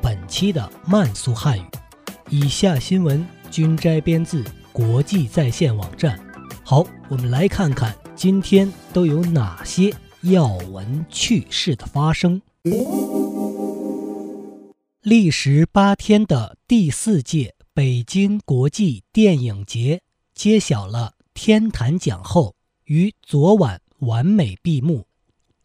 本期的慢速汉语。以下新闻均摘编自国际在线网站。好，我们来看看今天都有哪些要闻趣事的发生。历时八天的第四届北京国际电影节揭晓了天坛奖后，于昨晚完美闭幕。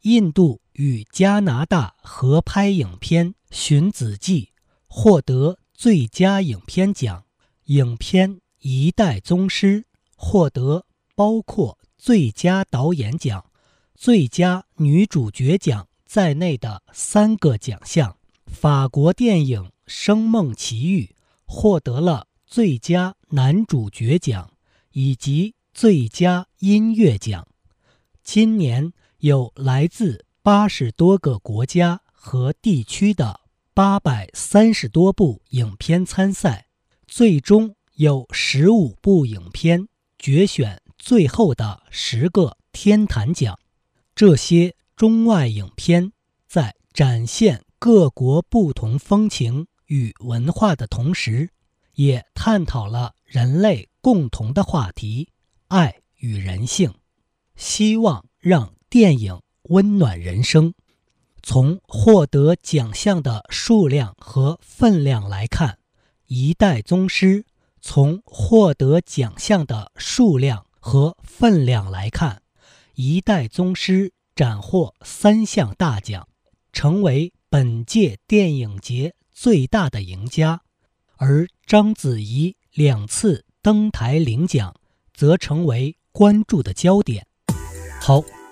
印度与加拿大合拍影片《寻子记》获得最佳影片奖，影片《一代宗师》获得包括最佳导演奖、最佳女主角奖在内的三个奖项。法国电影《声梦奇遇》获得了最佳男主角奖以及最佳音乐奖。今年。有来自八十多个国家和地区的八百三十多部影片参赛，最终有十五部影片决选最后的十个天坛奖。这些中外影片在展现各国不同风情与文化的同时，也探讨了人类共同的话题——爱与人性。希望让。电影温暖人生。从获得奖项的数量和分量来看，《一代宗师》从获得奖项的数量和分量来看，《一代宗师》斩获三项大奖，成为本届电影节最大的赢家。而章子怡两次登台领奖，则成为关注的焦点。好。